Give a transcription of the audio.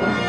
Bye.